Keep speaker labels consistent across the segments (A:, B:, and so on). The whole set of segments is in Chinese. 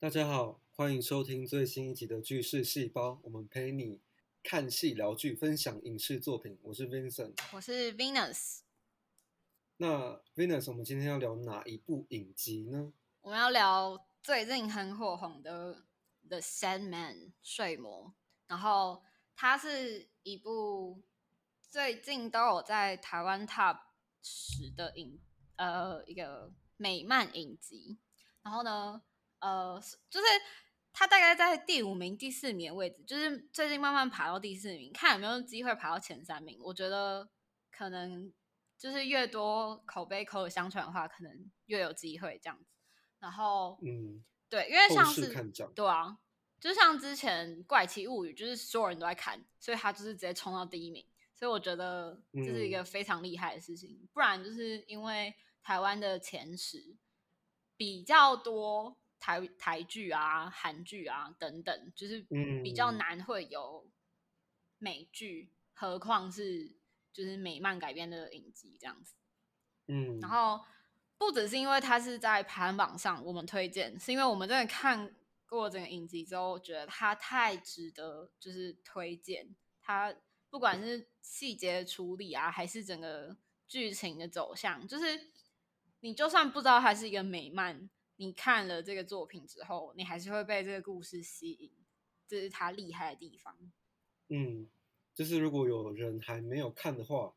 A: 大家好，欢迎收听最新一集的《剧事细胞》，我们陪你看戏聊剧，分享影视作品。我是 Vincent，
B: 我是 Venus。
A: 那 Venus，我们今天要聊哪一部影集呢？
B: 我们要聊最近很火红的《The Sandman》睡魔，然后它是一部最近都有在台湾 Top 十的影呃一个美漫影集，然后呢。呃，就是他大概在第五名、第四名的位置，就是最近慢慢爬到第四名，看有没有机会爬到前三名。我觉得可能就是越多口碑口耳相传的话，可能越有机会这样子。然后，
A: 嗯，
B: 对，因为像是对啊，就像之前《怪奇物语》，就是所有人都在看，所以他就是直接冲到第一名。所以我觉得这是一个非常厉害的事情。不然就是因为台湾的前十比较多。台台剧啊、韩剧啊等等，就是比较难会有美剧，何况是就是美漫改编的影集这样子。
A: 嗯，
B: 然后不只是因为它是在排行榜上我们推荐，是因为我们真的看过整个影集之后，觉得它太值得就是推荐。它不管是细节处理啊，还是整个剧情的走向，就是你就算不知道它是一个美漫。你看了这个作品之后，你还是会被这个故事吸引，这是他厉害的地方。
A: 嗯，就是如果有人还没有看的话，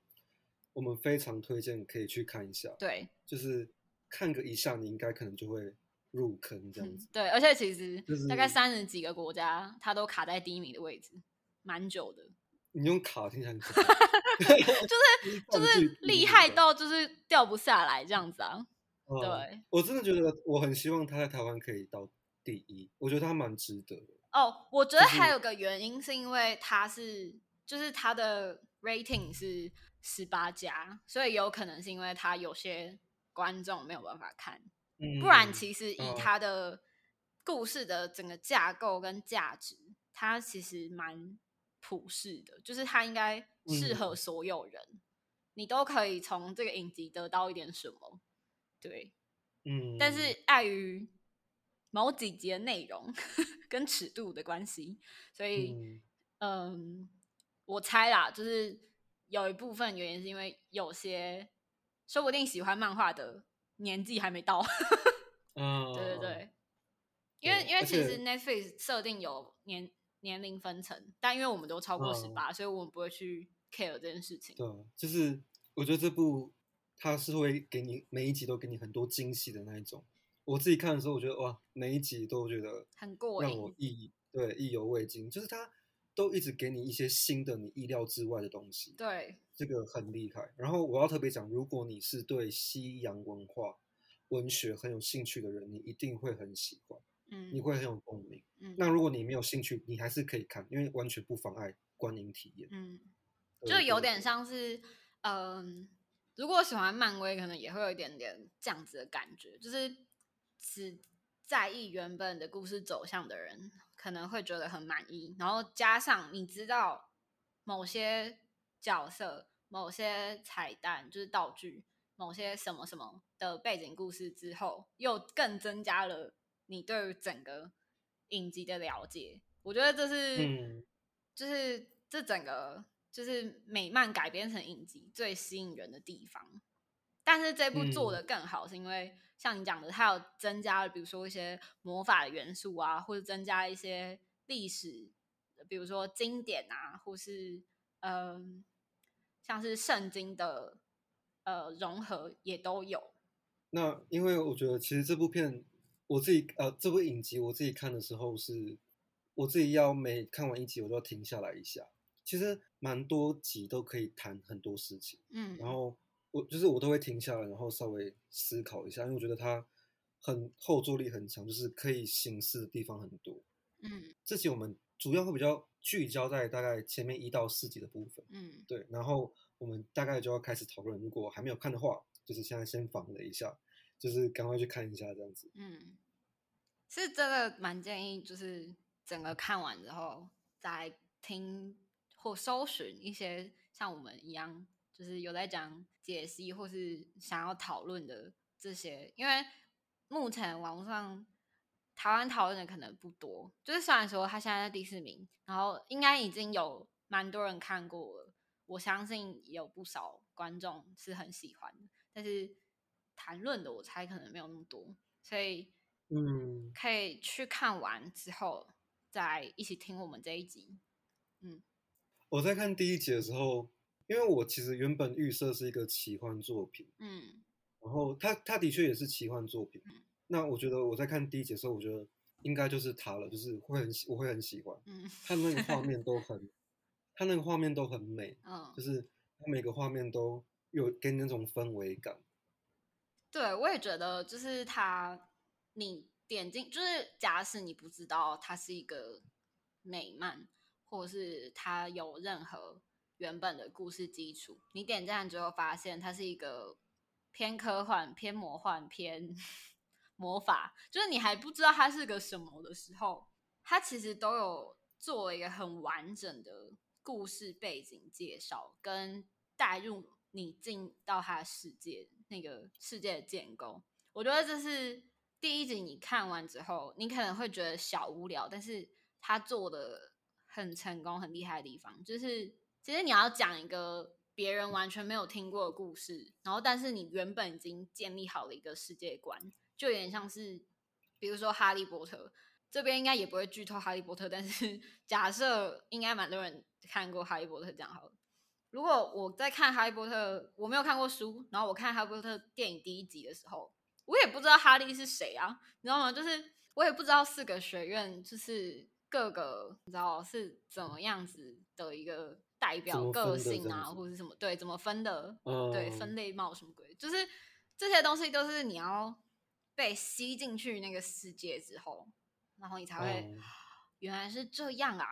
A: 我们非常推荐可以去看一下。
B: 对，
A: 就是看个一下，你应该可能就会入坑这样子。
B: 对，而且其实大概三十几个国家，它都卡在第一名的位置，蛮久的。
A: 你用卡听起来
B: 就是就是厉害到就是掉不下来这样子啊。对，
A: 我真的觉得我很希望他在台湾可以到第一，我觉得他蛮值得的。
B: 哦，我觉得还有个原因是因为他是，就是他的 rating 是十八加，所以有可能是因为他有些观众没有办法看，嗯不然其实以他的故事的整个架构跟价值，他其实蛮普世的，就是他应该适合所有人，你都可以从这个影集得到一点什么。对，
A: 嗯，
B: 但是碍于某几集的内容 跟尺度的关系，所以，嗯，我猜啦，就是有一部分原因是因为有些说不定喜欢漫画的年纪还没到，
A: 嗯，
B: 对对对，因为因为其实 Netflix 设定有年年龄分层，但因为我们都超过十八，所以我们不会去 care 这件事情。
A: 对，就是我觉得这部。他是会给你每一集都给你很多惊喜的那一种。我自己看的时候，我觉得哇，每一集都觉得
B: 很过瘾
A: 让我意对意犹未尽，就是他都一直给你一些新的你意料之外的东西。
B: 对，
A: 这个很厉害。然后我要特别讲，如果你是对西洋文化文学很有兴趣的人，你一定会很喜欢，
B: 嗯，
A: 你会很有共鸣。嗯，那如果你没有兴趣，你还是可以看，因为完全不妨碍观影体验。
B: 嗯，就有点像是嗯。如果喜欢漫威，可能也会有一点点这样子的感觉，就是只在意原本的故事走向的人，可能会觉得很满意。然后加上你知道某些角色、某些彩蛋，就是道具、某些什么什么的背景故事之后，又更增加了你对于整个影集的了解。我觉得这是，就是这整个。就是美漫改编成影集最吸引人的地方，但是这部做的更好，是因为像你讲的，它有增加了，比如说一些魔法的元素啊，或者增加一些历史，比如说经典啊，或是嗯，像是圣经的呃融合也都有。
A: 那因为我觉得，其实这部片我自己呃这部影集我自己看的时候，是我自己要每看完一集，我都要停下来一下。其实蛮多集都可以谈很多事情，
B: 嗯，
A: 然后我就是我都会停下来，然后稍微思考一下，因为我觉得它很后坐力很强，就是可以形思的地方很多，
B: 嗯，
A: 这集我们主要会比较聚焦在大概前面一到四集的部分，
B: 嗯，
A: 对，然后我们大概就要开始讨论，如果还没有看的话，就是现在先防了一下，就是赶快去看一下这样子，
B: 嗯，是真的蛮建议，就是整个看完之后再听。或搜寻一些像我们一样，就是有在讲解析或是想要讨论的这些，因为目前网络上台湾讨论的可能不多。就是虽然说他现在在第四名，然后应该已经有蛮多人看过了，我相信也有不少观众是很喜欢的，但是谈论的我猜可能没有那么多，所以
A: 嗯，
B: 可以去看完之后再一起听我们这一集。嗯，
A: 我在看第一集的时候，因为我其实原本预设是一个奇幻作品，
B: 嗯
A: 然后它它的确也是奇幻作品。
B: 嗯
A: 那我觉得我在看第一集的时候，我觉得应该就是它了，就是会很喜我会很喜欢，
B: 嗯
A: 它那个画面都 很，它那个画面都很美，
B: 嗯
A: 就，是它每个画面都有给你那种氛围感。
B: 对，我也觉得，就是它，你点进，就是假使你不知道它是一个美漫，或是它有任何原本的故事基础，你点进来之后发现它是一个偏科幻、偏魔幻、偏 魔法，就是你还不知道它是个什么的时候，它其实都有做一个很完整的故事背景介绍，跟带入你进到它的世界那个世界的建构。我觉得这是第一集你看完之后，你可能会觉得小无聊，但是他做的很成功、很厉害的地方，就是其实你要讲一个别人完全没有听过的故事，然后但是你原本已经建立好了一个世界观，就有点像是，比如说《哈利波特》这边应该也不会剧透《哈利波特》，但是 假设应该蛮多人看过《哈利波特》这样好了。如果我在看《哈利波特》，我没有看过书，然后我看《哈利波特》电影第一集的时候，我也不知道哈利是谁啊，你知道吗？就是我也不知道四个学院就是各个你知道是怎么样子的一个代表个性啊，或者是什么对怎么分的，
A: 嗯，
B: 对分类帽什么鬼，就是这些东西都是你要被吸进去那个世界之后，然后你才会、
A: 嗯
B: 原来是这样啊。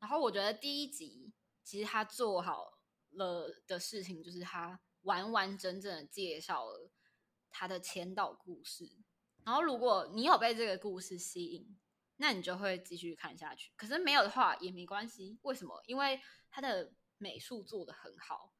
B: 然后我觉得第一集其实他做好了的事情，就是他完完整整的介绍了他的前导故事。然后如果你有被这个故事吸引，那你就会继续看下去。可是没有的话也没关系，为什么？因为他的美术做的很好，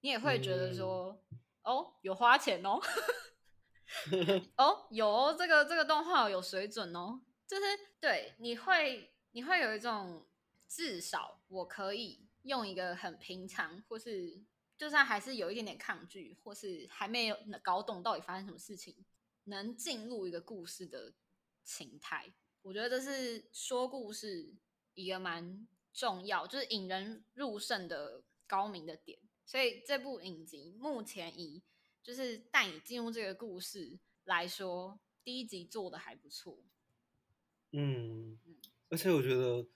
B: 你也会觉得说，哦，有花钱哦，哦，有哦，这个这个动画有水准哦，就是对，你会你会有一种至少我可以用一个很平常，或是就算还是有一点点抗拒，或是还没有搞懂到底发生什么事情，能进入一个故事的情态。我觉得这是说故事一个蛮重要，就是引人入胜的高明的点。所以这部影集目前以就是带你进入这个故事来说，第一集做的还不错。
A: 嗯，而且我觉得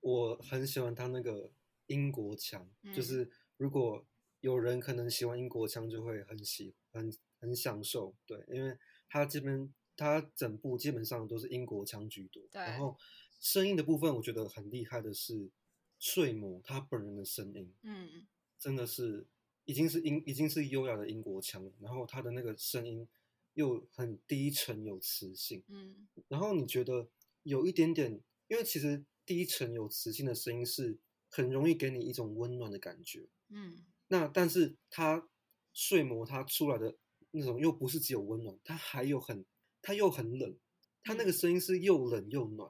A: 我很喜欢他那个英国腔，就
B: 嗯
A: 是如果有人可能喜欢英国腔，就会很喜很很享受，对，因为他这边他整部基本上都是英国腔居多，
B: 对。
A: 然后声音的部分我觉得很厉害的是睡魔他本人的声音，
B: 嗯。
A: 真的是已经是英已经是优雅的英国腔了，然后他的那个声音又很低沉有磁性。
B: 嗯。
A: 然后你觉得有一点点，因为其实低沉有磁性的声音是很容易给你一种温暖的感觉。
B: 嗯。
A: 那但是它睡魔它出来的那种又不是只有温暖，它还有很它又很冷，它那个声音是又冷又暖，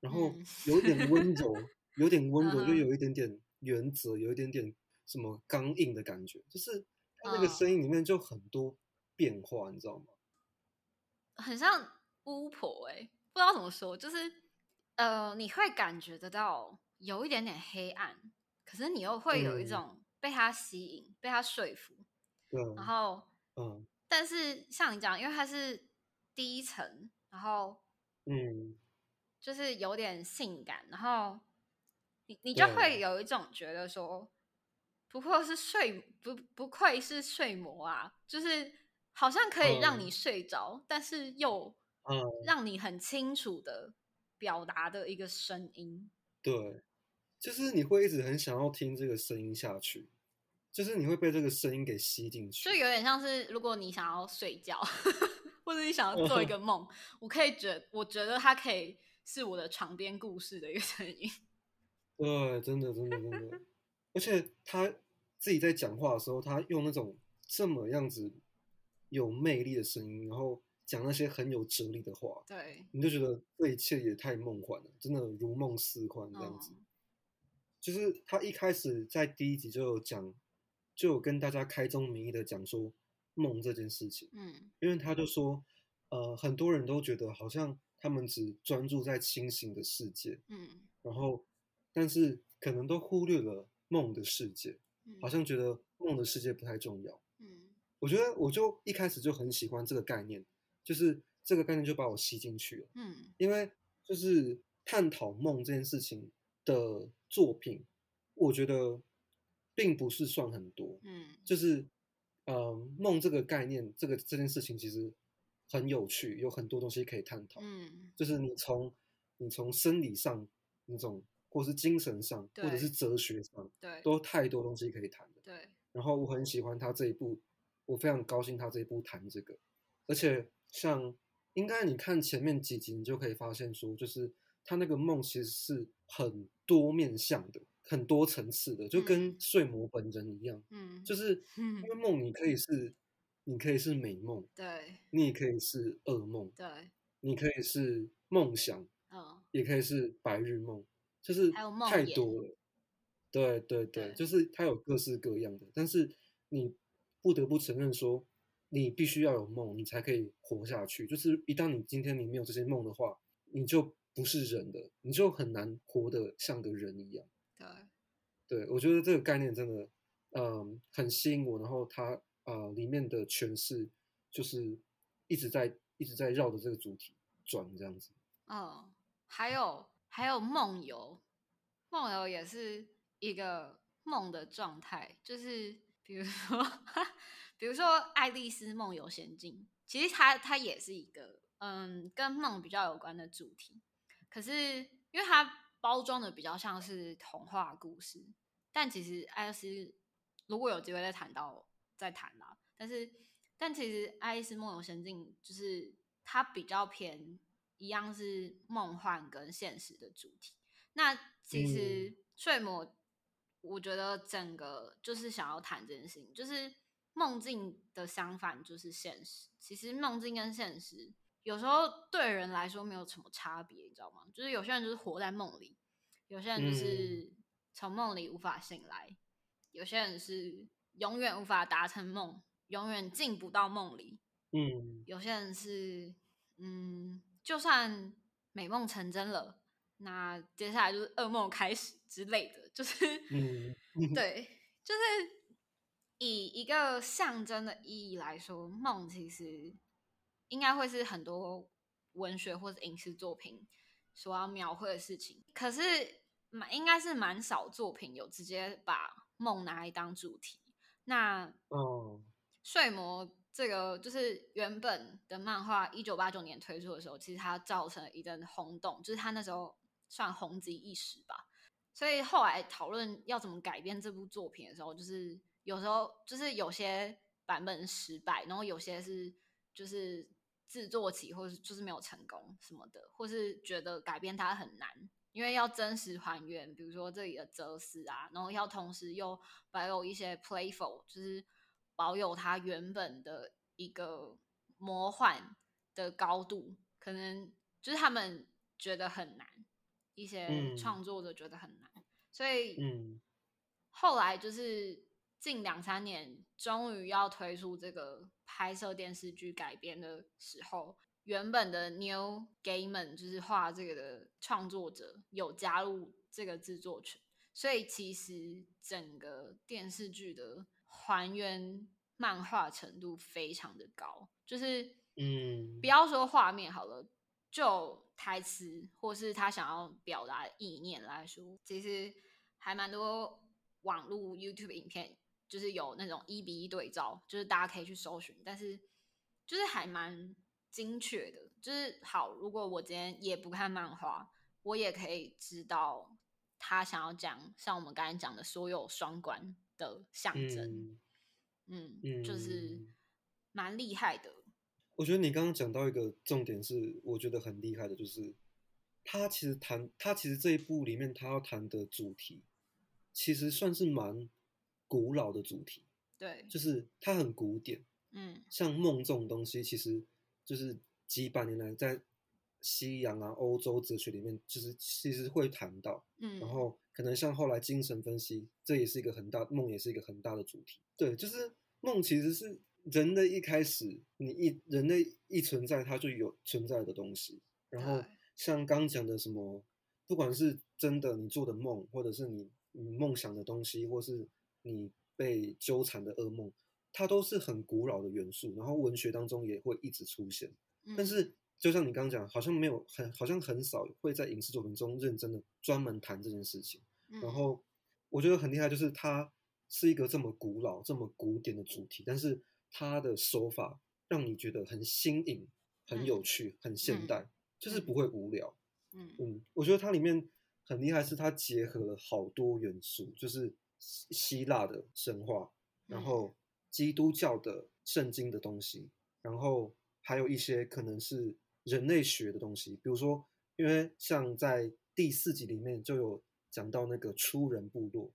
A: 然后
B: 嗯。
A: 有一点温柔，有点温柔，又有一点点原则，有一点点什么刚硬的感觉，就是它那个
B: 嗯。
A: 声音里面就很多变化，你知道吗？
B: 很像巫婆哎、不知道怎么说，就是呃，你会感觉得到有一点点黑暗，可是你又会有一
A: 嗯。
B: 种被他吸引、被他说服，
A: 对，
B: 然后
A: 嗯。
B: 但是像你讲，因为他是第一层，然后
A: 嗯，
B: 就是有点性感，然后你你就会有一种觉得说，不愧是睡不不愧是睡魔啊，就是好像可以让你
A: 嗯
B: 睡着，但是又
A: 嗯
B: 让你很清楚的表达的一个声音。
A: 对，就是你会一直很想要听这个声音下去，就是你会被这个声音给吸进去。
B: 就有点像是，如果你想要睡觉，或者你想要做一个梦，我可以觉，我觉得它可以是我的床边故事的一个 声音。
A: 对，真的，真的，真的，而且他自己在讲话的时候，他用那种这么样子有魅力的声音，然后讲那些很有哲理的话，
B: 对，
A: 你就觉得这一切也太梦幻了，真的如梦似幻这样子。
B: 嗯
A: 就是他一开始在第一集就有讲，就有跟大家开宗明义的讲说梦这件事情，
B: 嗯
A: 因为他就说，呃，很多人都觉得好像他们只专注在清醒的世界，
B: 嗯
A: 然后但是可能都忽略了梦的世界，
B: 嗯，
A: 好像觉得梦的世界不太重要。
B: 嗯
A: 我觉得我就一开始就很喜欢这个概念，就是这个概念就把我吸进去了。
B: 嗯
A: 因为就是探讨梦这件事情的作品，我觉得并不是算很多。
B: 嗯
A: 就是，呃，梦这个概念，这个这件事情其实很有趣，有很多东西可以探讨。
B: 嗯
A: 就是你从你从生理上那种，或是精神上，或者是哲学上，
B: 对
A: 都太多东西可以谈的。
B: 对，
A: 然后我很喜欢他这一部，我非常高兴他这一部谈这个，而且像应该你看前面几集，你就可以发现说，就是他那个梦其实是很多面向的，很多层次的，就跟
B: 嗯。
A: 睡魔本人一样，
B: 嗯
A: 就是
B: 嗯
A: 因为梦你可以是，你可以是美梦，
B: 对。
A: 你也可以是噩梦，
B: 对，
A: 你可以是梦想，
B: 嗯。
A: 也可以是白日梦，就是太多了。对对对，
B: 对。
A: 就是它有各式各样的，但是你不得不承认说，你必须要有梦，你才可以活下去。就是一旦你今天你没有这些梦的话，你就不是人的，你就很难活得像个人一样。
B: 对，
A: 对我觉得这个概念真的，嗯，很吸引我。然后它呃里面的诠释就是一直在一直在绕着这个主题转这样子。
B: 嗯，还有还有梦游，梦游也是一个梦的状态，就是比如说，比如说《爱丽丝梦游仙境》，其实它它也是一个嗯跟梦比较有关的主题，可是因为它包装的比较像是童话故事，但其实爱丽丝如果有机会再谈到再谈啦，但是但其实《爱丽丝梦游仙境》就是它比较偏一样是梦幻跟现实的主题。那其实睡魔，我觉得整个就是想要谈这件事情，就是梦境的相反就是现实。其实梦境跟现实有时候对人来说没有什么差别，你知道吗？就是有些人就是活在梦里，有些人就是从梦里无法醒来，有些人是永远无法达成梦，永远进不到梦里。
A: 嗯
B: 有些人是，嗯，就算美梦成真了，那接下来就是噩梦开始之类的，就是，
A: 嗯，
B: 对，就是以一个象征的意义来说，梦其实应该会是很多文学或者影视作品所要描绘的事情，可是蛮应该是蛮少作品有直接把梦拿来当主题。那
A: 哦，
B: 睡魔这个就是原本的漫画，一九八九年推出的时候，其实它造成了一阵轰动，就是它那时候算红极一时吧。所以后来讨论要怎么改编这部作品的时候，就是有时候就是有些版本失败，然后有些是就是制作期或是就是没有成功什么的，或是觉得改变它很难，因为要真实还原，比如说这里的哲思啊，然后要同时又保有一些 playful，就是保有它原本的一个魔幻的高度，可能就是他们觉得很难，一些
A: 嗯。
B: 创作者觉得很难，所以
A: 嗯。
B: 后来就是近两三年，终于要推出这个拍摄电视剧改编的时候，原本的 New Gaiman 就是画这个的创作者有加入这个制作群，所以其实整个电视剧的还原漫画程度非常的高，就是
A: 嗯。
B: 不要说画面好了，就台词或是他想要表达的意念来说，其实还蛮多网络 YouTube 影片，就是有那种一比一对照，就是大家可以去搜寻，但是就是还蛮精确的。就是好，如果我今天也不看漫画，我也可以知道他想要讲像我们刚才讲的所有双关的象征。
A: 嗯，
B: 嗯，就是
A: 嗯
B: 蛮厉害的。
A: 我觉得你刚刚讲到一个重点是，我觉得很厉害的，就是他其实谈他其实这一部里面他要谈的主题，其实算是蛮古老的主题，
B: 对，
A: 就是它很古典。
B: 嗯
A: 像梦这种东西，其实就是几百年来在西洋啊、欧洲哲学里面，就是其实会谈到，
B: 嗯，
A: 然后可能像后来精神分析，这也是一个很大梦，也是一个很大的主题。对，就是梦其实是人的一开始，你一人类一存在，它就有存在的东西。然后像刚讲的什么，不管是真的你做的梦，或者是你你梦想的东西，或是你被纠缠的噩梦，它都是很古老的元素。然后文学当中也会一直出现。但
B: 嗯
A: 是就像你刚刚讲，好像没有很好像很少会在影视作品中认真的专门谈这件事情。然
B: 嗯
A: 后我觉得很厉害，就是它是一个这么古老、这么古典的主题，但是它的手法让你觉得很新颖、很有
B: 嗯
A: 趣、很现
B: 嗯
A: 代，就是
B: 嗯
A: 不会无聊。
B: 嗯
A: 嗯，我觉得它里面很厉害，是它结合了好多元素，就是希希腊的神话，然
B: 嗯。
A: 后基督教的圣经的东西，然后还有一些可能是人类学的东西，比如说，因为像在第四集里面就有讲到那个出人部落，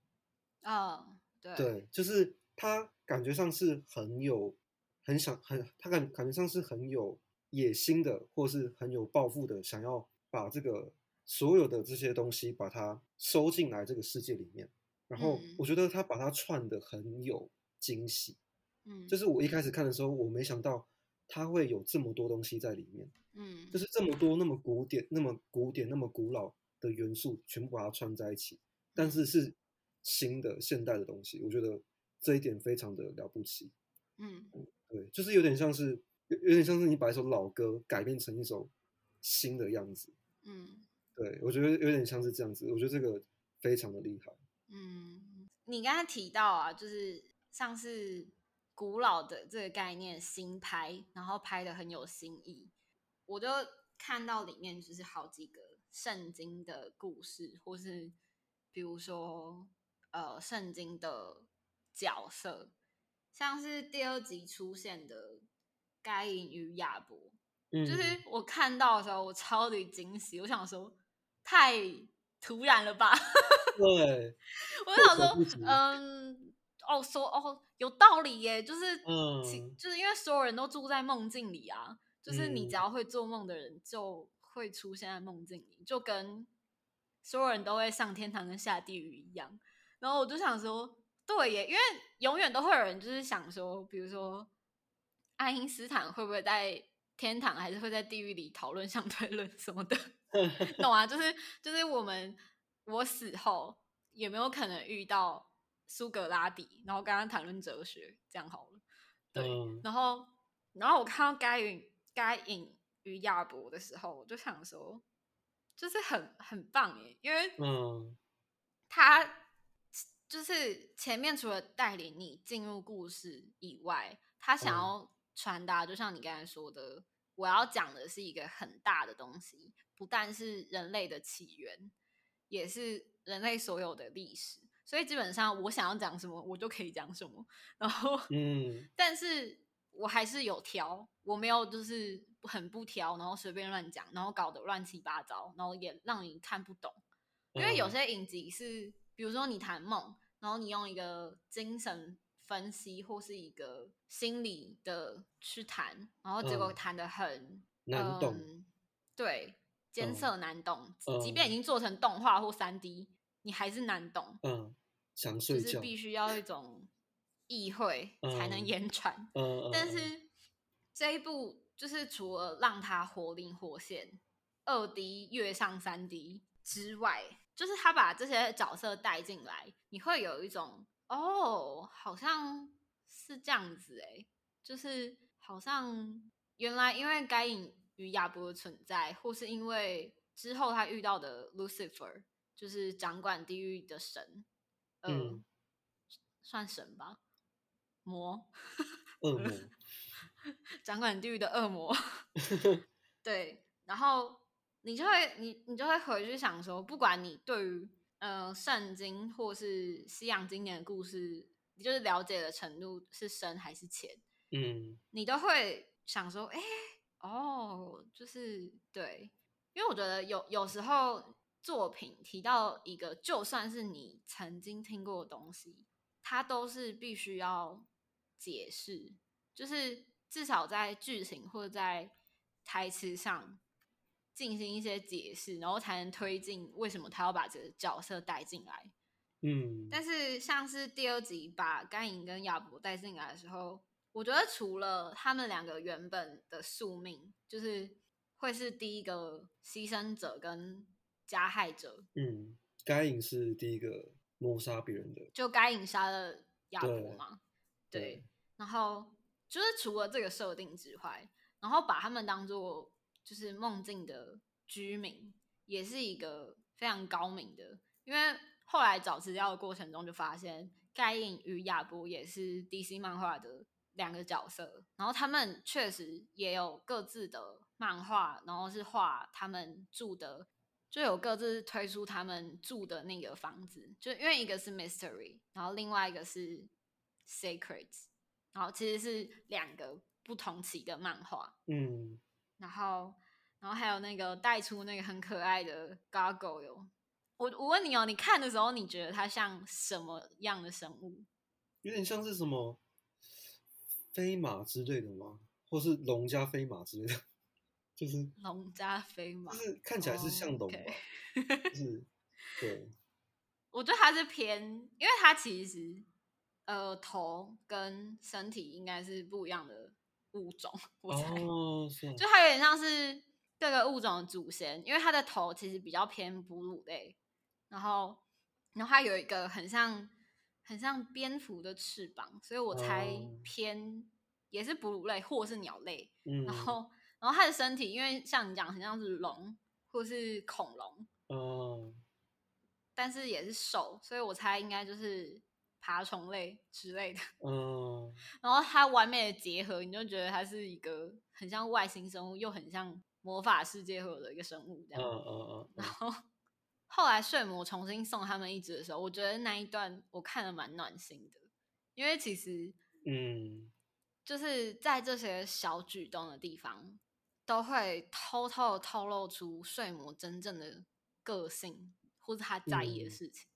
B: 哦，对。
A: 对，就是他感觉上是很有很想很他感感觉上是很有野心的，或是很有抱负的，想要把这个所有的这些东西把它收进来这个世界里面。然后
B: 嗯
A: 我觉得他把它串的很有惊喜，
B: 嗯，
A: 就是我一开始看的时候，我没想到他会有这么多东西在里面，
B: 嗯
A: 就是这么多那么古典、那么古典、那么古老的元素，全部把它串在一起，但是是新的现代的东西，我觉得这一点非常的了不起。
B: 嗯
A: 对，就是有点像是有有点像是你把一首老歌改编成一首新的样子。
B: 嗯
A: 对我觉得有点像是这样子，我觉得这个非常的厉害。
B: 嗯，你刚才提到啊，就是像是古老的这个概念新拍，然后拍的很有新意，我就看到里面就是好几个圣经的故事，或是比如说呃圣经的角色，像是第二集出现的该隐与亚伯，
A: 嗯，
B: 就是我看到的时候，我超级惊喜，我想说太突然了吧。
A: 对，
B: 我就想说嗯，哦，说哦，有道理耶，就是，
A: 嗯
B: 就是因为所有人都住在梦境里啊，就是你只
A: 嗯
B: 要会做梦的人就会出现在梦境里，就跟所有人都会上天堂跟下地狱一样。然后我就想说，对耶，因为永远都会有人就是想说，比如说爱因斯坦会不会在天堂，还是会在地狱里讨论相对论什么的。懂啊？就是就是我们我死后有没有可能遇到苏格拉底，然后跟他谈论哲学，这样好了。对，
A: 嗯
B: 然后然后我看到该隐该隐与亚伯的时候，我就想说，就是很很棒耶，因为
A: 嗯
B: 他就是前面除了带领你进入故事以外，他想
A: 嗯
B: 要传达，就像你刚才说的，我要讲的是一个很大的东西，不但是人类的起源，也是人类所有的历史。所以基本上我想要讲什么，我就可以讲什么。然后，
A: 嗯
B: 但是我还是有挑，我没有就是很不挑，然后随便乱讲，然后搞得乱七八糟，然后也让你看不懂。因为有
A: 嗯
B: 些影集是，比如说你谈梦，然后你用一个精神分析或是一个心理的去谈，然后结果
A: 嗯。
B: 谈的很、
A: 难懂
B: 嗯对，艰
A: 嗯
B: 涩难懂，即便已
A: 嗯
B: 经做成动画或三 D，你还是难懂，
A: 嗯，想
B: 就是，必须要一种意会才能
A: 嗯
B: 言传。
A: 嗯，嗯
B: 但是这一部就是除了让它活灵活现、二 D 跃上三 D 之外，就是他把这些角色带进来，你会有一种哦，好像是这样子诶，就是好像原来因为该隐与亚伯的存在，或是因为之后他遇到的 Lucifer，就是掌管地狱的神，呃，
A: 嗯。
B: 算神吧，魔。
A: 恶魔，
B: 掌管地狱的恶魔，对，然后你就会你你就会回去想说，不管你对于呃圣经或是西洋经典的故事，你就是了解的程度是深还是浅，
A: 嗯
B: 你都会想说，哎、哦，就是对，因为我觉得有有时候作品提到一个，就算是你曾经听过的东西，它都是必须要解释，就是至少在剧情或者在台词上进行一些解释，然后才能推进为什么他要把这个角色带进来。
A: 嗯，
B: 但是像是第二集把甘颖跟亚伯带进来的时候，我觉得除了他们两个原本的宿命，就是会是第一个牺牲者跟加害者，
A: 嗯，该隐是第一个谋杀别人的，
B: 就该隐杀了亚伯嘛，
A: 对
B: 对，然后就是除了这个设定之外，然后把他们当做就是梦境的居民，也是一个非常高明的。因为后来找资料的过程中，就发现盖印与亚伯也是 DC 漫画的两个角色，然后他们确实也有各自的漫画，然后是画他们住的。就有各自推出他们住的那个房子，就因为一个是 Mystery，然后另外一个是 Sacred，然后其实是两个不同期的漫画，
A: 嗯，
B: 然后然后还有那个带出那个很可爱的 Gargoyle。我我问你哦，你看的时候你觉得它像什么样的生物？
A: 有点像是什么飞马之类的吗？或是龙加飞马之类的，就是
B: 龙加飞马
A: 就，是看起来是像龙吧
B: OK
A: 就是 对，
B: 我觉得它是偏，因为它其实呃头跟身体应该是不一样的物种，我猜。
A: 哦，是啊，
B: 就它有点像是各个物种的祖先，因为它的头其实比较偏哺乳类，然后然后它有一个很像很像蝙蝠的翅膀，所以我猜
A: 哦
B: 偏也是哺乳类或是鸟类。
A: 嗯，
B: 然后然后它的身体，因为像你讲很像是龙或是恐龙，
A: 哦，
B: 但是也是手，所以我猜应该就是爬虫类之类的。
A: 嗯，
B: 然后它完美的结合，你就觉得它是一个很像外星生物，又很像魔法世界会有的一个生物这
A: 嗯
B: 样。
A: 嗯嗯
B: 然后后来睡魔重新送他们一只的时候，我觉得那一段我看的蛮暖心的，因为其实
A: 嗯，
B: 就是在这些小举动的地方，都会偷偷的透露出睡魔真正的个性，或者他在意的
A: 嗯
B: 事情。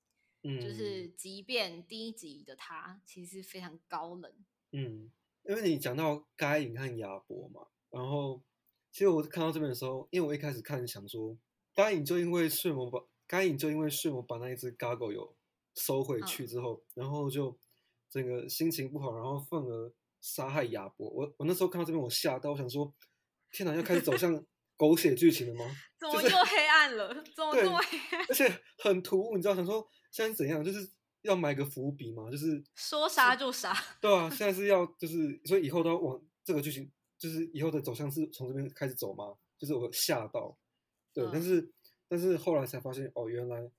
A: 嗯，
B: 就是即便第一集的他其实非常高冷，
A: 嗯，因为你讲到该隐和亚伯嘛，然后其实我看到这边的时候，因为我一开始看想说，该隐就因为睡魔把该隐就因为睡魔把那一只 Gargo 有收回去
B: 嗯
A: 之后，然后就整个心情不好，然后愤而杀害亚伯。我我那时候看到这边我吓到，我想说，天哪，要开始走向 狗血剧情了吗？
B: 怎么又黑暗了？怎么
A: 对
B: 这么黑暗？
A: 而且很突兀，你知道，想说现在是怎样，就是要埋个伏笔嘛，就是
B: 说杀就杀，
A: 对啊，现在是要就是，所以以后都要往这个剧情，就是以后的走向是从这边开始走吗？就是我吓到，对，但
B: 嗯
A: 是但是后来才发现，哦，原来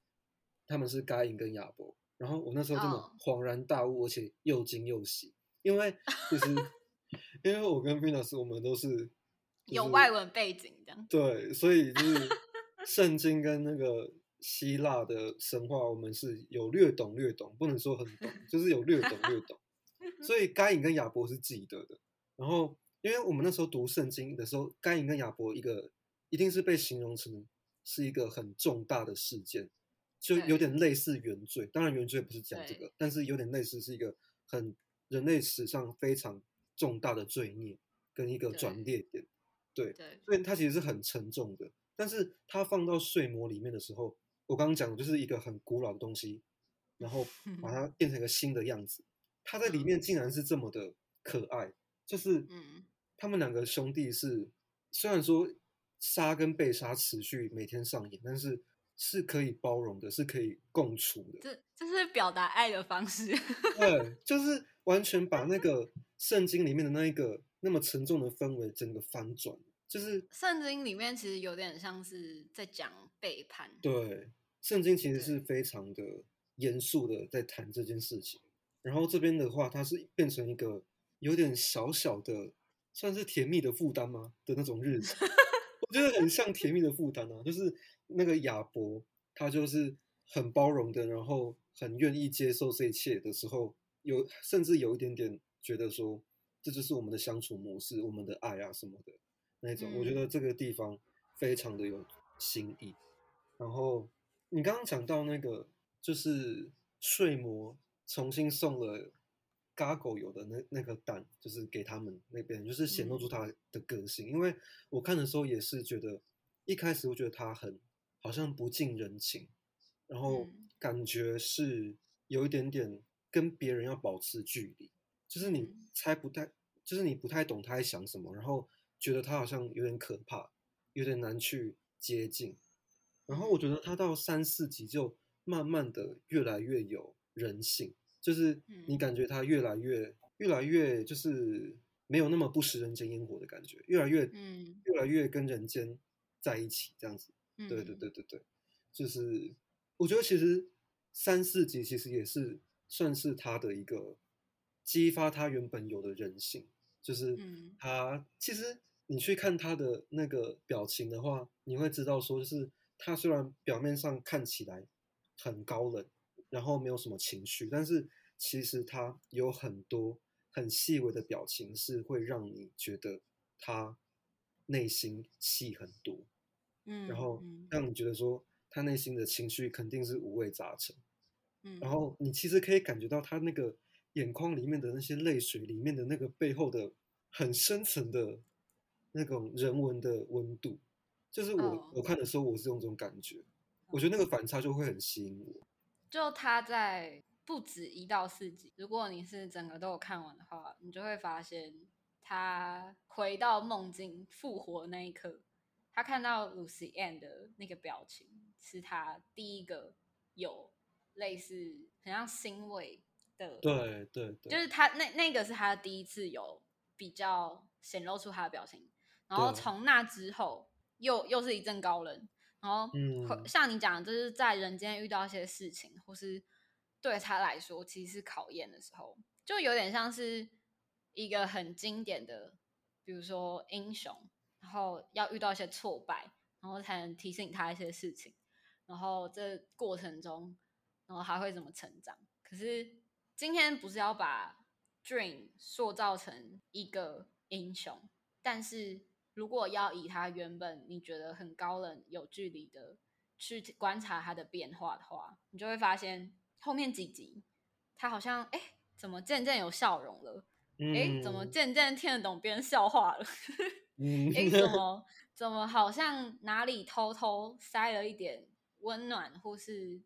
A: 他们是该隐跟亚伯，然后我那时候真的
B: 哦
A: 恍然大悟，而且又惊又喜，因为就是 因为我跟 Venus 我们都是就是
B: 有外文背景这样。
A: 对，所以就是 圣经跟那个希腊的神话，我们是有略懂略懂，不能说很懂，就是有略懂略懂。所以该隐跟亚伯是记得的。然后，因为我们那时候读圣经的时候，该隐跟亚伯一个一定是被形容成是一个很重大的事件，就有点类似原罪。当然，原罪不是讲这
B: 对
A: 个，但是有点类似是一个很人类史上非常重大的罪孽跟一个
B: 对
A: 转捩点。对，
B: 对，
A: 所以它其实是很沉重的。但是它放到睡魔里面的时候，我刚刚讲的就是一个很古老的东西，然后 把它变成一个新的样子。它在里面竟然是这么的可爱，就是
B: 嗯，
A: 他们两个兄弟是虽然说杀跟被杀持续每天上演，但是是可以包容的，是可以共处的。
B: 这这是表达爱的方式。
A: 对，就是完全把那个圣经里面的那一个那么沉重的氛围整个翻转，就是
B: 圣经里面其实有点像是在讲背叛，
A: 对，圣经其实是非常的严肃的在谈这件事情。然后这边的话，它是变成一个有点小小的，算是甜蜜的负担吗的那种日子。我觉得很像甜蜜的负担啊，就是那个亚伯，他就是很包容的，然后很愿意接受这一切的时候，有甚至有一点点觉得说，这就是我们的相处模式，我们的爱啊什么的那种。我觉
B: 嗯
A: 得这个地方非常的有新意。然后你刚刚讲到那个，就是睡魔重新送了 Gargo 有的那那个蛋，就是给他们那边，就是显露出
B: 嗯
A: 他的个性。因为我看的时候也是觉得，一开始我觉得他很好像不近人情，然后
B: 嗯。
A: 感觉是有一点点跟别人要保持距离，就是你
B: 嗯。
A: 猜不太，就是你不太懂他在想什么，然后觉得他好像有点可怕，有点难去接近。然后我觉得他到三四集就慢慢的越来越有人性，就是你
B: 嗯。
A: 感觉他越来越越来越就是没有那么不食人间烟火的感觉，越来越
B: 嗯。
A: 越来越跟人间在一起这样子。
B: 嗯，
A: 对对对对对，就是我觉得其实三四集其实也是算是他的一个激发他原本有的人性，就是
B: 嗯。
A: 他其实你去看他的那个表情的话，你会知道说，就是他虽然表面上看起来很高冷，然后没有什么情绪，但是其实他有很多很细微的表情是会让你觉得他内心戏很多。
B: 嗯，
A: 然后
B: 嗯。
A: 让你觉得说他内心的情绪肯定是五味杂陈，
B: 嗯，
A: 然后你其实可以感觉到他那个眼眶里面的那些泪水里面的那个背后的很深层的那种人文的温度，就是我、
B: 哦。
A: 我看的时候我是用这种感觉，我觉得那个。反差就会很吸引我。
B: 就他在不止一到四集，如果你是整个都有看完的话，你就会发现他回到梦境复活那一刻，他看到 Lucy Ann 的那个表情，是他第一个有类似很像欣慰的，，
A: 对对对，
B: 就是他那那个是他第一次有比较显露出他的表情，然后从那之后又又是一阵高冷，然后
A: 嗯
B: 像你讲，就是在人间遇到一些事情，或是对他来说其实是考验的时候，就有点像是一个很经典的，比如说英雄，然后要遇到一些挫败，然后才能提醒他一些事情，然后这过程中，然后还会怎么成长。可是今天不是要把 Dream 塑造成一个英雄，但是如果要以他原本你觉得很高冷、有距离的去观察他的变化的话，你就会发现后面几集他好像哎，怎么渐渐有笑容了？哎，怎么
A: 嗯
B: 渐渐听得懂别人笑话了？
A: 嗯
B: 哎，怎么 怎么好像哪里偷偷塞了一点温暖或是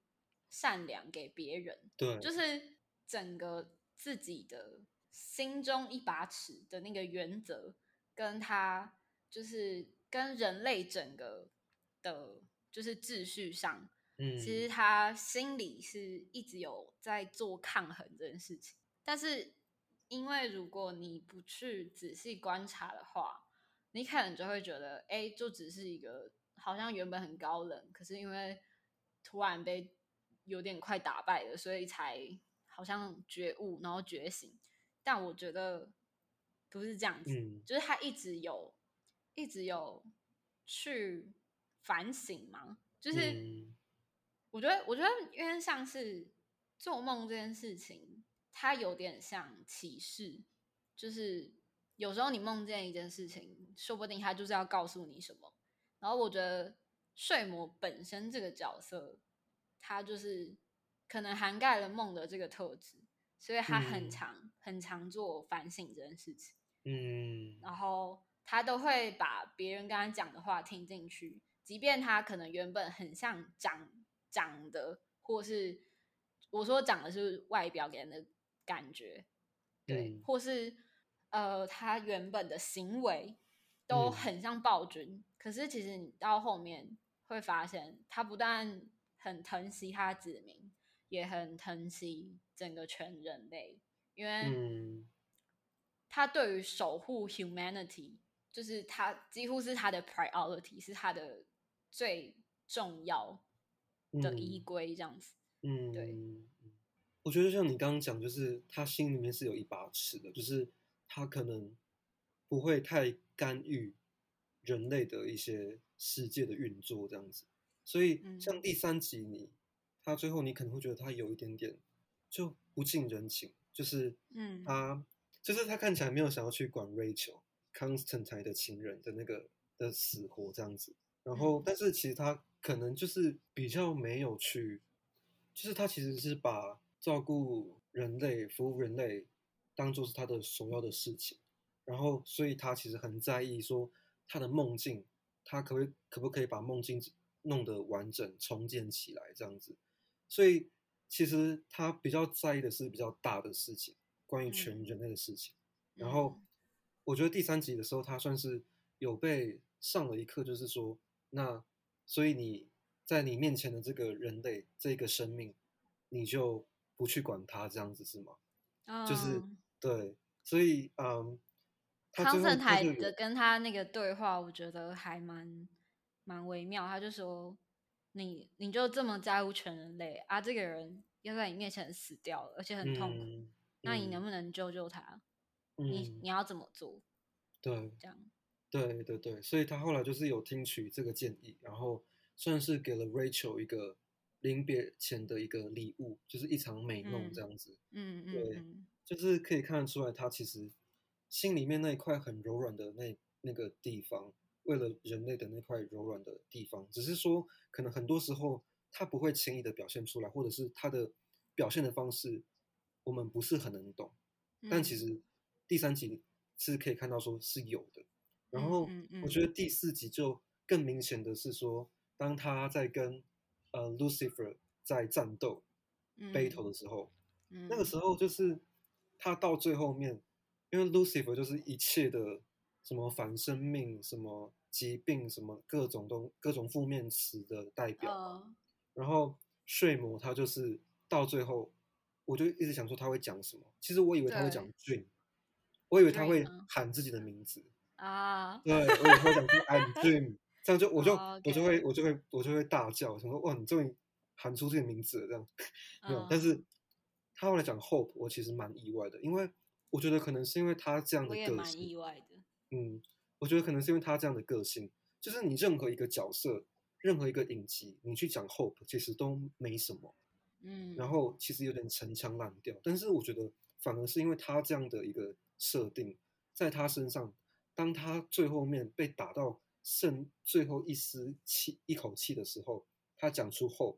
B: 善良给别人？
A: 对，
B: 就是整个自己的心中一把尺的那个原则，跟他就是跟人类整个的，就是秩序上，
A: 嗯
B: 其实他心里是一直有在做抗衡这件事情。但是因为如果你不去仔细观察的话，你可能就会觉得，哎，就只是一个好像原本很高冷，可是因为突然被有点快打败了，所以才好像觉悟，然后觉醒。但我觉得不是这样子，
A: 嗯
B: 就是他一直有，一直有去反省嘛，就是
A: 嗯
B: 我觉得，我觉得因为像是做梦这件事情，它有点像启示，就是有时候你梦见一件事情，说不定它就是要告诉你什么。然后我觉得睡魔本身这个角色，他就是可能涵盖了梦的这个特质，所以他很
A: 嗯
B: 常、很常做反省这件事情。
A: 嗯
B: 然后他都会把别人跟他讲的话听进去，即便他可能原本很像长长的，或是我说长的是外表给人的感觉，对，
A: 嗯
B: 或是呃他原本的行为都
A: 嗯
B: 很像暴君，可是其实你到后面会发现，他不但很疼惜他的子民，也很疼惜整个全人类，因为。
A: 嗯
B: 他对于守护 humanity，就是他几乎是他的 priority，是他的最重要的依
A: 嗯
B: 归，这样子。
A: 嗯，
B: 对
A: 嗯我觉得像你刚刚讲，就是他心里面是有一把尺的，就是他可能不会太干预人类的一些世界的运作这样子。所以
B: 嗯
A: 像第三集你，他最后你可能会觉得他有一点点就不近人情，就是
B: 嗯
A: 他就是他看起来没有想要去管 Rachel Constantine 的情人的那个的死活这样子。然后，
B: 嗯。
A: 但是其实他可能就是比较没有去，就是他其实是把照顾人类、服务人类当做是他的首要的事情，然后所以他其实很在意说他的梦境，他可不可以可不可以把梦境弄得完整重建起来这样子，所以其实他比较在意的是比较大的事情，关于全人类的事情。然后我觉得第三集的时候，他算是有被上了一课，就是说，那所以你在你面前的这个人类这个生命，你就不去管他这样子是吗？就是对，所以嗯，
B: 康盛台的跟他那个对话，我觉得还蛮蛮微妙。他就说：“你你就这么在乎全人类啊？这个人要在你面前死掉了，而且很痛苦，那你能不能救救他？你你要怎么做？”
A: 对，
B: 这样，
A: 对对对，所以他后来就是有听取这个建议，然后算是给了 Rachel 一个。临别前的一个礼物，就是一场美梦这样子。
B: 嗯嗯，
A: 对，就是可以看得出来，他其实心里面那一块很柔软的那那个地方，为了人类的那块柔软的地方，只是说可能很多时候他不会轻易的表现出来，或者是他的表现的方式，我们不是很能懂。但其实第三集是可以看到说是有的。然后我觉得第四集就更明显的是说，当他在跟呃，Lucifer 在战斗 battle 的时候，那个时候就是他到最后面，因为 Lucifer 就是一切的什么反生命、什么疾病、什么各种东各种负面词的代表。然后睡魔他就是到最后，我就一直想说他会讲什么。其实我以为他会讲 dream，我以为他会喊自己的名字
B: 啊。
A: 对，我以为他会讲 I'm dream。这样就我就我就会我就会我就会大叫，想说哇，你终于喊出自己的名字了，这样没有。但是他后来讲 hope，我其实蛮意外的，因为我觉得可能是因为他这样的个性，
B: 意外的。
A: 嗯，我觉得可能是因为他这样的个性，就是你任何一个角色，任何一个影集，你去讲 hope，其实都没什么，
B: 嗯。
A: 然后其实有点陈腔滥调，但是我觉得反而是因为他这样的一个设定，在他身上，当他最后面被打到。剩最后一丝气一口气的时候，他讲出 hope，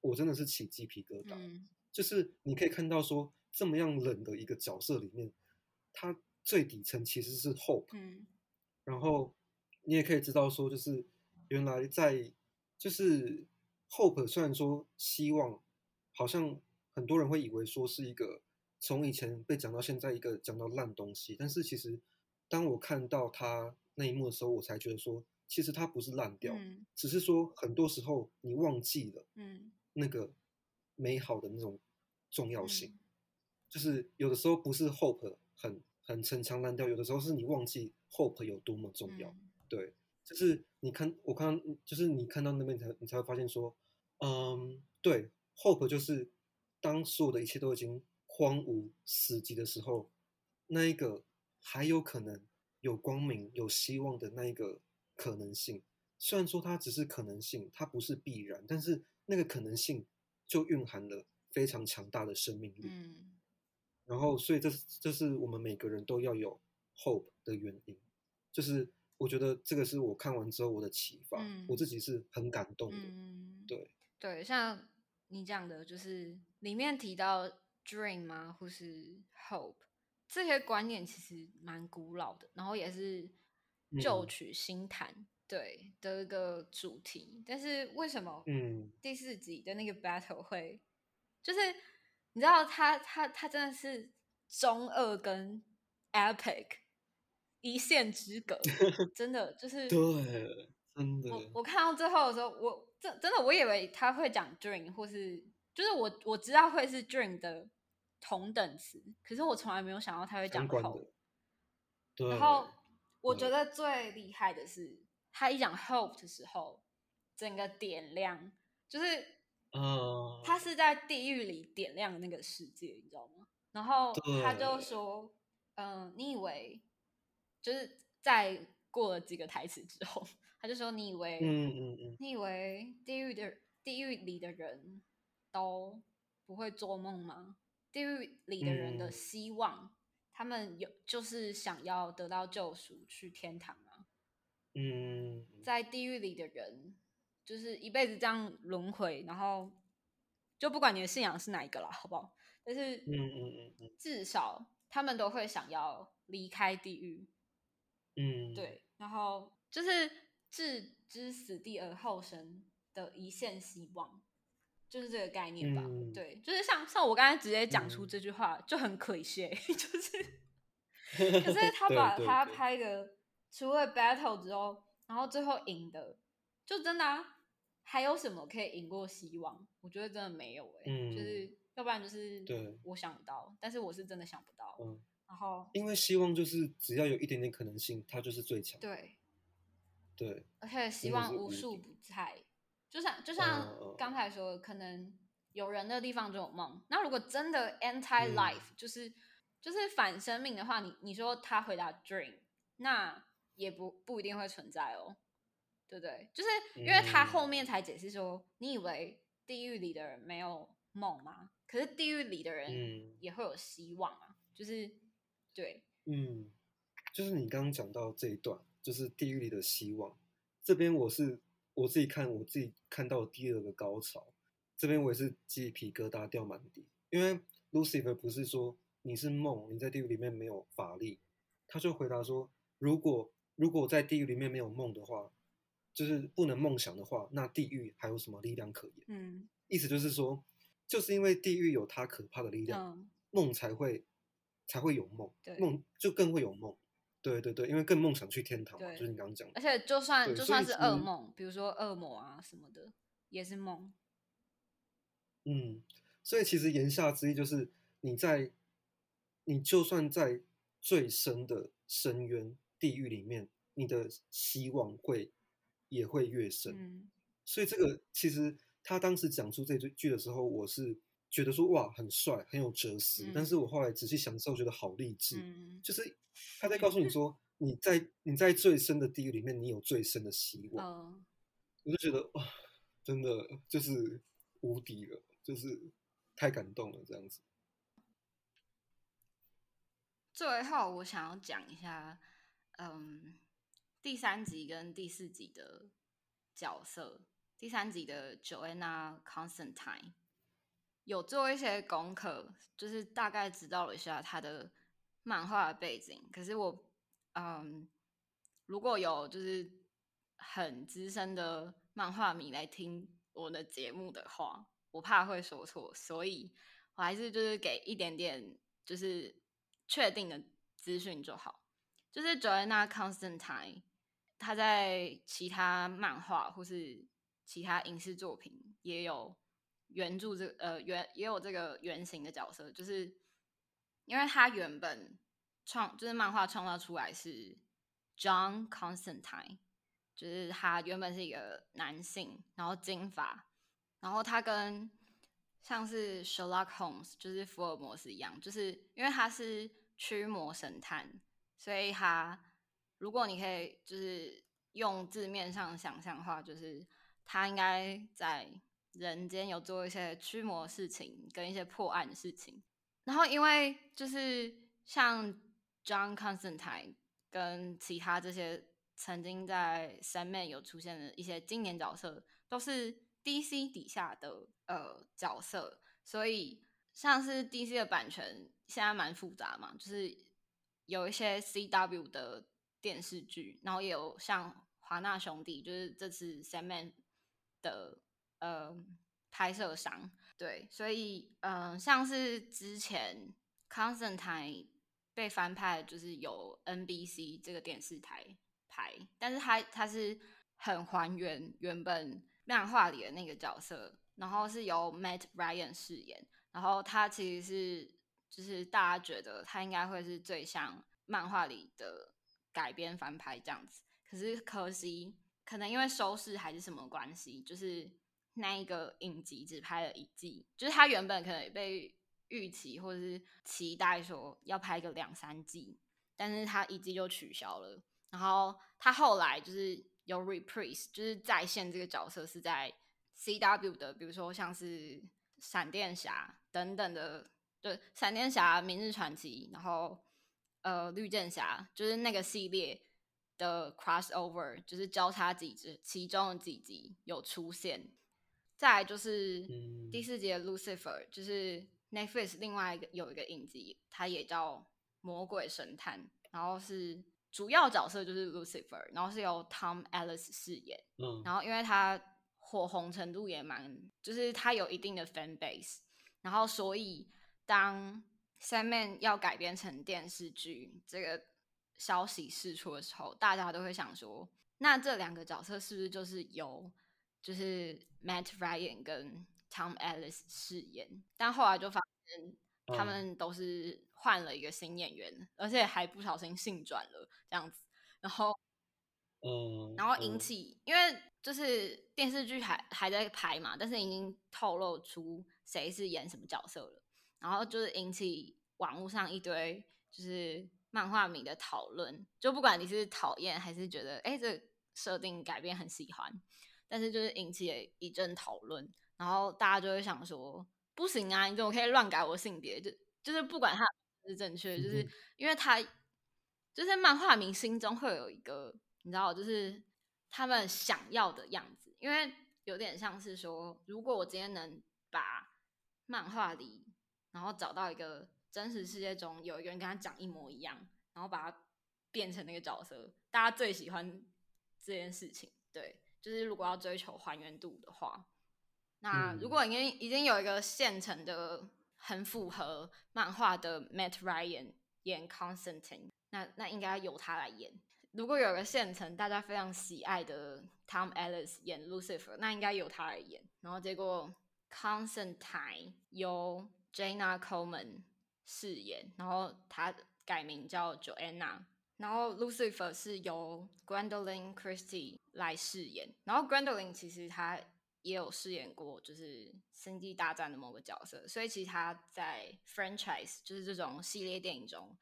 A: 我真的是起鸡皮疙瘩。就是你可以看到说，这么样冷的一个角色里面，他最底层其实是 hope。
B: 嗯。
A: 然后你也可以知道说，就是原来在就是 hope，虽然说希望，好像很多人会以为说是一个从以前被讲到现在一个讲到烂东西，但是其实当我看到他。那一幕的时候，我才觉得说，其实它不是烂掉，只是说很多时候你忘记了，
B: 嗯，
A: 那个美好的那种重要性，就是有的时候不是 hope 很很陈腔滥调，有的时候是你忘记 hope 有多么重要，对，就是你看我看就是你看到那边才你才会发现说，嗯，对，hope 就是当所有的一切都已经荒芜死寂的时候，那一个还有可能。有光明、有希望的那一个可能性，虽然说它只是可能性，它不是必然，但是那个可能性就蕴含了非常强大的生命力。
B: 嗯，
A: 然后，所以这这是我们每个人都要有 hope 的原因。就是我觉得这个是我看完之后我的启发，我自己是很感动的。对
B: 对，像你讲的，就是里面提到 dream 吗，或是 hope。这些观念其实蛮古老的，然后也是旧曲新弹对的一个主题。但是为什么
A: 嗯
B: 第四集的那个 battle 会就是你知道他他他真的是中二跟 epic 一线之隔，真的就是
A: 对真的。
B: 我我看到最后的时候，我真真的我以为他会讲 dream 或是就是我我知道会是 dream 的。同等词，可是我从来没有想到他会讲 hope。
A: 对。
B: 然后我觉得最厉害的是，他一讲 hope 的时候，整个点亮，就是，
A: 嗯，
B: 他是在地狱里点亮那个世界，你知道吗？然后他就说，嗯，你以为，就是在过了几个台词之后，他就说，你以为，
A: 嗯嗯嗯，
B: 你以为地狱的地狱里的人都不会做梦吗？地狱里的人的希望，他们有就是想要得到救赎，去天堂啊。
A: 嗯，
B: 在地狱里的人，就是一辈子这样轮回，然后就不管你的信仰是哪一个了，好不好？但是，
A: 嗯嗯嗯
B: 至少他们都会想要离开地狱，
A: 嗯，，
B: 对，然后就是置之死地而后生的一线希望，就是这个概念吧。
A: 嗯
B: 对，就是像像我刚才直接讲出
A: 嗯
B: 这句话，就很 cliche，就是，可是他把他
A: 对
B: 拍的除了 battle 之后，然后最后赢的，就真的、啊、还有什么可以赢过希望？我觉得真的没有哎、
A: 嗯
B: 就是要不然就是
A: 对
B: 我想不到，但是我是真的想不到。
A: 嗯，
B: 然后
A: 因为希望就是只要有一点点可能性，他就是最强。
B: 对，
A: 对，
B: 而且希望无处不在，就像就
A: 嗯
B: 像
A: 嗯
B: 刚才说，可能有人的地方就有梦。那如果真的 anti life，、
A: 嗯
B: 就是就是反生命的话，你你说他回答 dream，那也不不一定会存在哦，对不对？就是因为他后面
A: 嗯
B: 才解释说，你以为地狱里的人没有梦吗？可是地狱里的人
A: 嗯
B: 也会有希望啊，就是对，
A: 嗯，就是你刚刚讲到这一段，就是地狱里的希望。这边我是我自己看，我自己看到第二个高潮，这边我也是鸡皮疙瘩掉满地，因为 Lucifer 不是说你是梦，你在地狱里面没有法力，他就回答说，如果如果在地狱里面没有梦的话，就是不能梦想的话，那地狱还有什么力量可言？
B: 嗯
A: 意思就是说，就是因为地狱有它可怕的力量，
B: 嗯，
A: 梦才会才会有梦
B: 对，
A: 梦就更会有梦。对对对，因为更梦想去天堂嘛，就是你刚刚讲的
B: 而。且就算就算是噩梦，比如说恶魔啊什么的，也是梦。
A: 嗯，所以其实言下之意就是你在，你就算在最深的深渊地狱里面，你的希望会也会越深。
B: 嗯
A: 所以这个其实他当时讲出这句句的时候，我是觉得说哇很帅，很有哲思。但
B: 嗯
A: 是我后来仔细想之后，觉得好励志。
B: 嗯，
A: 就是他在告诉你 说，你在你在最深的地狱里面，你有最深的希望。
B: 嗯
A: 我就觉得哇，真的就是无敌了，就是太感动了，这样子。
B: 最后我想要讲一下，嗯，第三集跟第四集的角色。第三集的 Joanna Constantine 有做一些功课，就是大概知道了一下他的漫画背景。可是我，嗯，如果有就是很资深的漫画迷来听我的节目的话，我怕会说错，所以我还是就是给一点点就是确定的资讯就好。就是 Joanna Constantine，他在其他漫画或是其他影视作品也有原著这个呃原也有这个原型的角色，就是因为他原本创就是漫画创造出来是 John Constantine，就是他原本是一个男性，然后金发，然后他跟像是 Sherlock Holmes 就是福尔摩斯一样，就是因为他是驱魔神探，所以他如果你可以就是用字面上想象的话，就是他应该在人间有做一些驱魔事情跟一些破案的事情。然后因为就是像 John Constantine 跟其他这些曾经在 Sandman 有出现的一些经典角色，都是 DC 底下的呃角色，所以像是 DC 的版权现在蛮复杂嘛，就是有一些 CW 的电视剧，然后也有像华纳兄弟，就是这次 Sandman 的呃拍摄商，对，所以嗯、像是之前 Constantine 被翻拍，就是由 NBC 这个电视台拍，但是它它是很还原原本漫画里的那个角色，然后是由 Matt Ryan 饰演，然后他其实是就是大家觉得他应该会是最像漫画里的改编翻拍这样子，可是可惜可能因为收视还是什么关系，就是那一个影集只拍了一季，就是他原本可能被预期或者是期待说要拍个两三季，但是他一季就取消了。然后他后来就是有 reprise，就是再现这个角色是在 CW 的，比如说像是闪电侠等等的，对，闪电侠、明日传奇，然后呃绿箭侠，就是那个系列的 crossover，就是交叉几集，其中的几集有出现。再来就是
A: 嗯
B: 第四集的 Lucifer，就是 Netflix 另外一个有一个影集，它也叫魔鬼神探，然后是主要角色就是 Lucifer，然后是由 Tom Ellis 饰演。
A: 嗯，
B: 然后因为他火红程度也蛮，就是他有一定的 fan base，然后所以当 Sandman 要改编成电视剧这个消息释出的时候，大家都会想说，那这两个角色是不是就是由就是 Matt Ryan 跟 Tom Ellis 饰演？但后来就发现他
A: 嗯
B: 们都是换了一个新演员，而且还不小心性转了这样子，然后。
A: 嗯，
B: 然后引
A: 嗯
B: 起，因为就是电视剧还还在拍嘛，但是已经透露出谁是演什么角色了，然后就是引起网络上一堆就是漫画迷的讨论，就不管你是讨厌还是觉得哎这个设定改编很喜欢，但是就是引起了一阵讨论，然后大家就会想说不行啊，你怎么可以乱改我性别？就就是不管他是正确，就是因为他就是漫画迷心中会有一个。你知道，就是他们想要的样子，因为有点像是说，如果我今天能把漫画里，然后找到一个真实世界中有一个人跟他讲一模一样，然后把他变成那个角色，大家最喜欢这件事情。对，就是如果要追求还原度的话，那如果已经已经有一个现成的很符合漫画的 Matt Ryan 演 Constantine，那那应该由他来演。如果有个现成大家非常喜爱的 Tom Ellis 演 Lucifer，那应该由他来演。然后结果 Constantine 由 Jana Coleman 饰演，然后他改名叫 Joanna。然后 Lucifer 是由 Gwendolyn Christie 来饰演。然后 Gwendolyn 其实她也有饰演过，就是《星际大战》的某个角色，所以其实她在 franchise 就是这种系列电影中。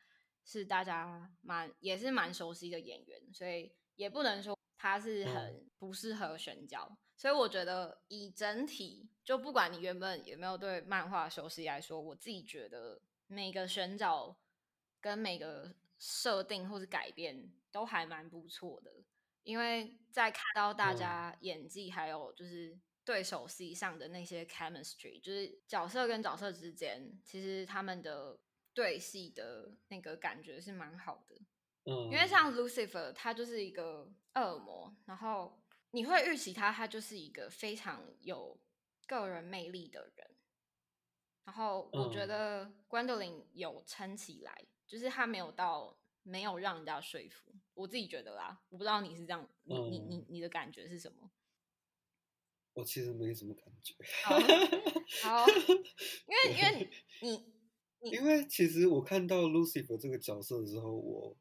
B: 是大家蛮也是蛮熟悉的演员，所以也不能说他是很不适合选角。所以我觉得以整体，就不管你原本有没有对漫画熟悉来说，我自己觉得每个选角跟每个设定或是改变都还蛮不错的。因为在看到大家演技还有就是对手戏上的那些 chemistry，就是角色跟角色之间，其实他们的。对戏的那个感觉是蛮好的，
A: 嗯，
B: 因为像 Lucifer，他就是一个恶魔，然后你会预期他，他就是一个非常有个人魅力的人。然后我觉得关德林有撑起来，就是他没有到没有让人家说服。我自己觉得啦，我不知道你是这样，你你你你的感觉是什么？
A: 我其实没什么感觉。
B: 好，因为因为你。
A: 因为其实我看到 Lucifer 这个角色的时候，我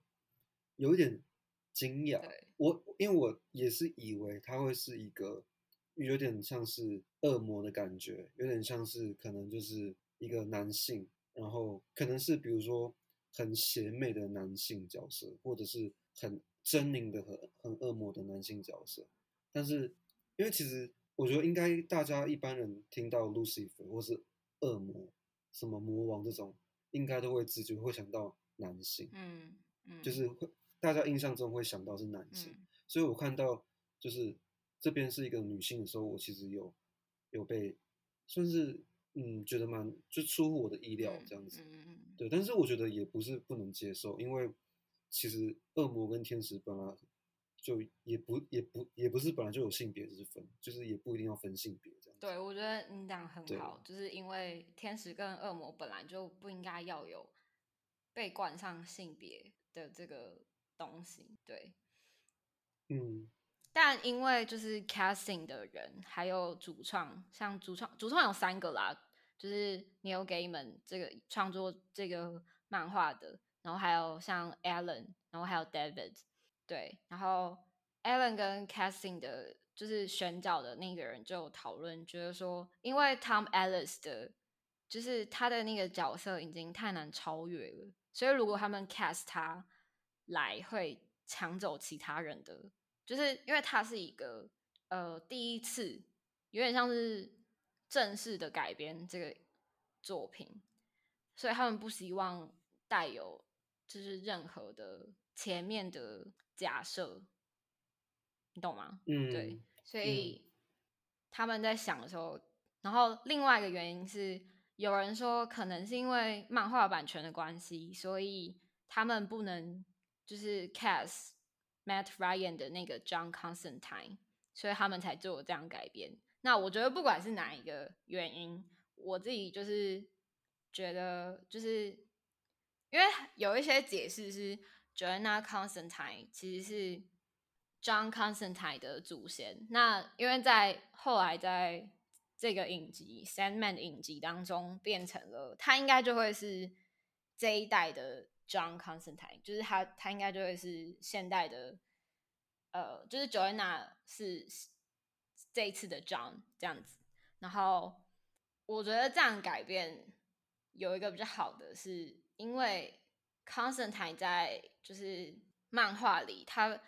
A: 有点惊讶。我因为我也是以为他会是一个有点像是恶魔的感觉，有点像是可能就是一个男性，然后可能是比如说很邪魅的男性角色，或者是很狰狞的、很很恶魔的男性角色。但是因为其实我觉得应该大家一般人听到 Lucifer 或是恶魔。什么魔王这种，应该都会直觉会想到男性，
B: 嗯嗯，
A: 就是会大家印象中会想到是男性，所以我看到就是这边是一个女性的时候，我其实有有被算是嗯觉得蛮就出乎我的意料这样子，
B: 嗯嗯
A: 对，但是我觉得也不是不能接受，因为其实恶魔跟天使本来就也不也不也不是本来就有性别之分，就是也不一定要分性别这样。
B: 对，我觉得你讲很好，就是因为天使跟恶魔本来就不应该要有被冠上性别的这个东西。对，
A: 嗯，
B: 但因为就是 casting 的人还有主创，像主创主创有三个啦，就是 Neil Gaiman 这个创作这个漫画的，然后还有像 Alan，然后还有 David。对，然后 Alan 跟 casting 的，就是选角的那个人就讨论，觉得说，因为 Tom Ellis 的，就是他的那个角色已经太难超越了，所以如果他们 cast 他来，会抢走其他人的，就是因为他是一个呃第一次，有点像是正式的改编这个作品，所以他们不希望带有就是任何的前面的。假设，你懂吗？
A: 嗯，
B: 对，所以他们在想的时候，然后另外一个原因是，有人说可能是因为漫画版权的关系，所以他们不能就是 cast Matt Ryan 的那个 John Constantine，所以他们才做这样改编。那我觉得不管是哪一个原因，我自己就是觉得，就是因为有一些解释是 Joanna Constantine 其实是 John Constantine 的祖先。那因为在后来在这个影集《Sandman》的影集当中，变成了他应该就会是这一代的 John Constantine，就是他他应该就会是现代的，呃，就是 Joanna 是。这一次的 John 这样子，然后我觉得这样改变有一个比较好的，是因为 Constantine 在就是漫画里，他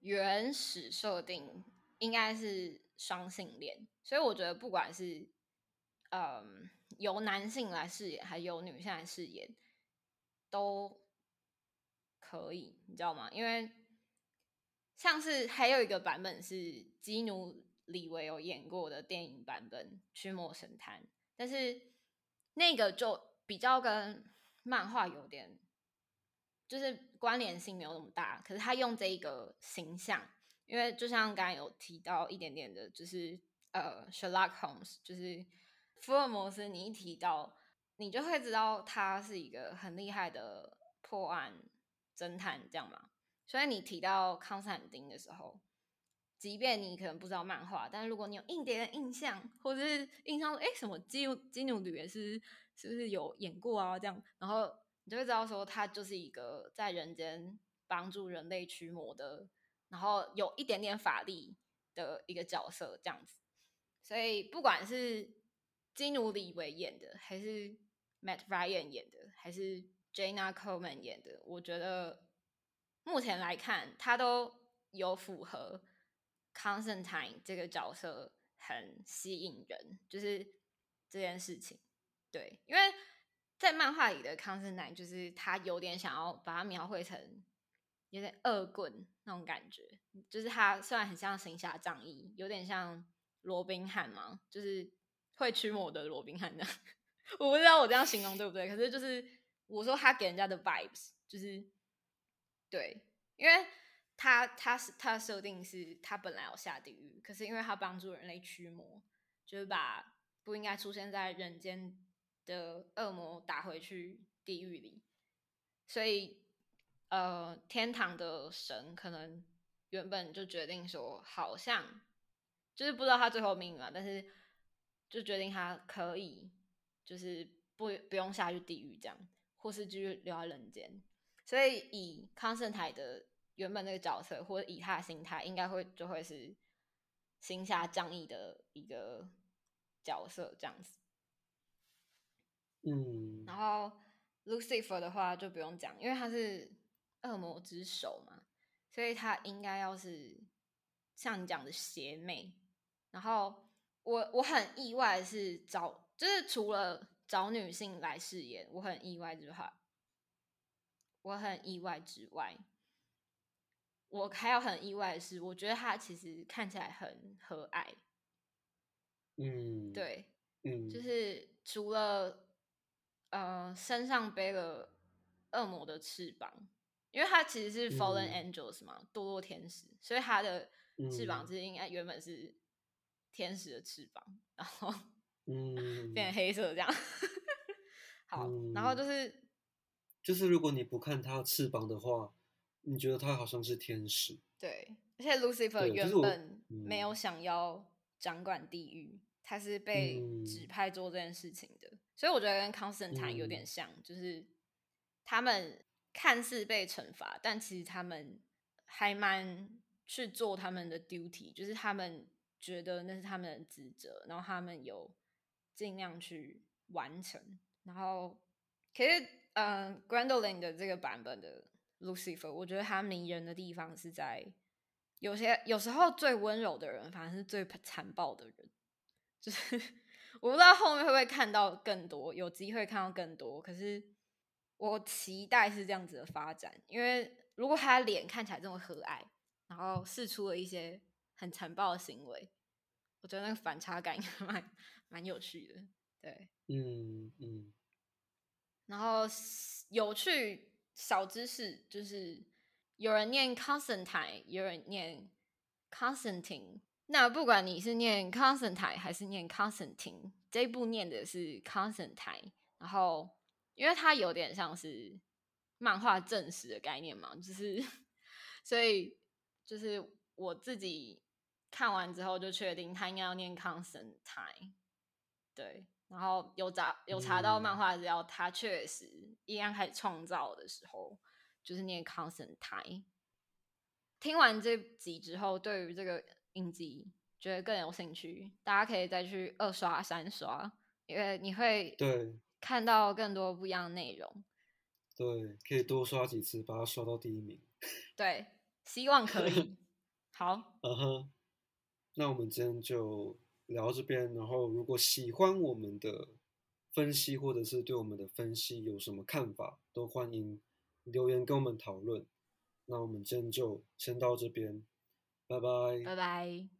B: 原始设定应该是双性恋，所以我觉得不管是嗯由男性来饰演，还由女性来饰演，都可以，你知道吗？因为像是还有一个版本是基努。李维有演过的电影版本《驱魔神探》，但是那个就比较跟漫画有点，就是关联性没有那么大。可是他用这一个形象，因为就像刚刚有提到一点点的，就是呃，Sherlock Holmes，就是福尔摩斯。你一提到，你就会知道他是一个很厉害的破案侦探，这样嘛。所以你提到康斯坦丁的时候。即便你可能不知道漫画，但是如果你有印点点印象，或者是印象说，哎，什么基基努里维斯是不是有演过啊？这样，然后你就会知道说，他就是一个在人间帮助人类驱魔的，然后有一点点法力的一个角色，这样子。所以，不管是基努里维演的，还是 Matt Ryan 演的，还是 Jana Coleman 演的，我觉得目前来看，他都有符合。Constantine 这个角色很吸引人，就是这件事情。对，因为在漫画里的 Constantine，就是他有点想要把他描绘成有点恶棍那种感觉。就是他虽然很像行侠仗义，有点像罗宾汉嘛，就是会驱魔的罗宾汉的。我不知道我这样形容对不对，可是就是我说他给人家的 vibes 就是对，因为。他他是他设定是他本来要下地狱，可是因为他帮助人类驱魔，就是把不应该出现在人间的恶魔打回去地狱里，所以呃，天堂的神可能原本就决定说，好像就是不知道他最后命运啊，但是就决定他可以就是不不用下去地狱这样，或是继续留在人间，所以以康圣台的。原本那个角色，或者以他的心态，应该会就会是行侠仗义的一个角色这样子。
A: 嗯，
B: 然后 Lucifer 的话就不用讲，因为他是恶魔之首嘛，所以他应该要是像你讲的邪魅。然后我我很意外是找，就是除了找女性来饰演，我很意外之外，我很意外之外。我还有很意外的是，我觉得他其实看起来很和蔼。
A: 嗯，
B: 对，
A: 嗯，
B: 就是除了呃身上背了恶魔的翅膀，因为他其实是 fallen angels 嘛，堕落天使，所以他的翅膀其实应该原本是天使的翅膀，然后
A: 嗯
B: 变黑色这样。好，然后就是
A: 就是如果你不看他翅膀的话。你觉得他好像是天使？
B: 对，而且 Lucifer 原本没有想要掌管地狱，他是被指派做这件事情的，所以我觉得跟 Constantine 有点像，就是他们看似被惩罚，但其实他们还蛮去做他们的 duty，就是他们觉得那是他们的职责，然后他们有尽量去完成。然后，可是，嗯，Grandolin 的这个版本的。Lucifer，我觉得他迷人的地方是在有些有时候最温柔的人，反而是最残暴的人。就是 我不知道后面会不会看到更多，有机会看到更多。可是我期待是这样子的发展，因为如果他脸看起来这么和蔼，然后试出了一些很残暴的行为，我觉得那个反差感 蛮蛮有趣的。对，
A: 嗯嗯，
B: 然后有趣。小知识，就是有人念 Constantine，有人念 Constantine。那不管你是念 Constantine 还是念 Constantine，这一部念的是 Constantine。然后，因为它有点像是漫画正史的概念嘛，就是所以就是我自己看完之后就确定他应该要念 Constantine。对。然后有查有查到漫画资料，他确实一刚开始创造的时候就是念 Constantine。听完这集之后，对于这个影集觉得更有兴趣，大家可以再去二刷三刷，因为你会
A: 对
B: 看到更多不一样的内容。
A: 对，可以多刷几次，把它刷到第一名。
B: 对，希望可以。好，
A: 嗯哼，那我们今天就。聊这边，然后如果喜欢我们的分析，或者是对我们的分析有什么看法，都欢迎留言跟我们讨论。那我们今天就先到这边，拜拜，
B: 拜拜。